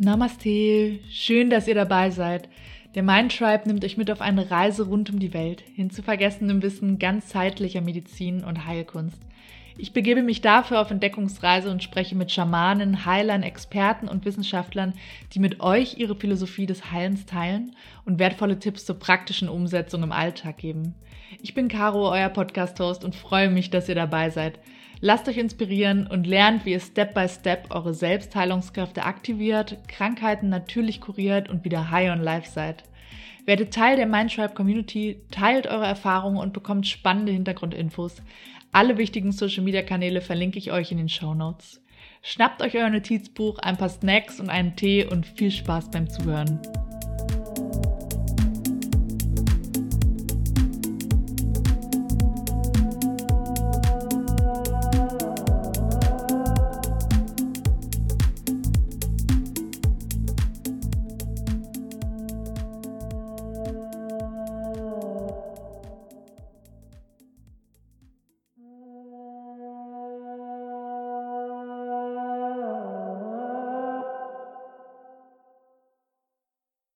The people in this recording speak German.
Namaste, schön, dass ihr dabei seid. Der Mind Tribe nimmt euch mit auf eine Reise rund um die Welt, hin zu vergessenem Wissen ganzheitlicher Medizin und Heilkunst. Ich begebe mich dafür auf Entdeckungsreise und spreche mit Schamanen, Heilern, Experten und Wissenschaftlern, die mit euch ihre Philosophie des Heilens teilen und wertvolle Tipps zur praktischen Umsetzung im Alltag geben. Ich bin Caro, euer Podcast-Host und freue mich, dass ihr dabei seid. Lasst euch inspirieren und lernt, wie ihr Step by Step eure Selbstheilungskräfte aktiviert, Krankheiten natürlich kuriert und wieder high on life seid. Werdet Teil der Mindtribe Community, teilt eure Erfahrungen und bekommt spannende Hintergrundinfos. Alle wichtigen Social Media Kanäle verlinke ich euch in den Show Notes. Schnappt euch euer Notizbuch, ein paar Snacks und einen Tee und viel Spaß beim Zuhören.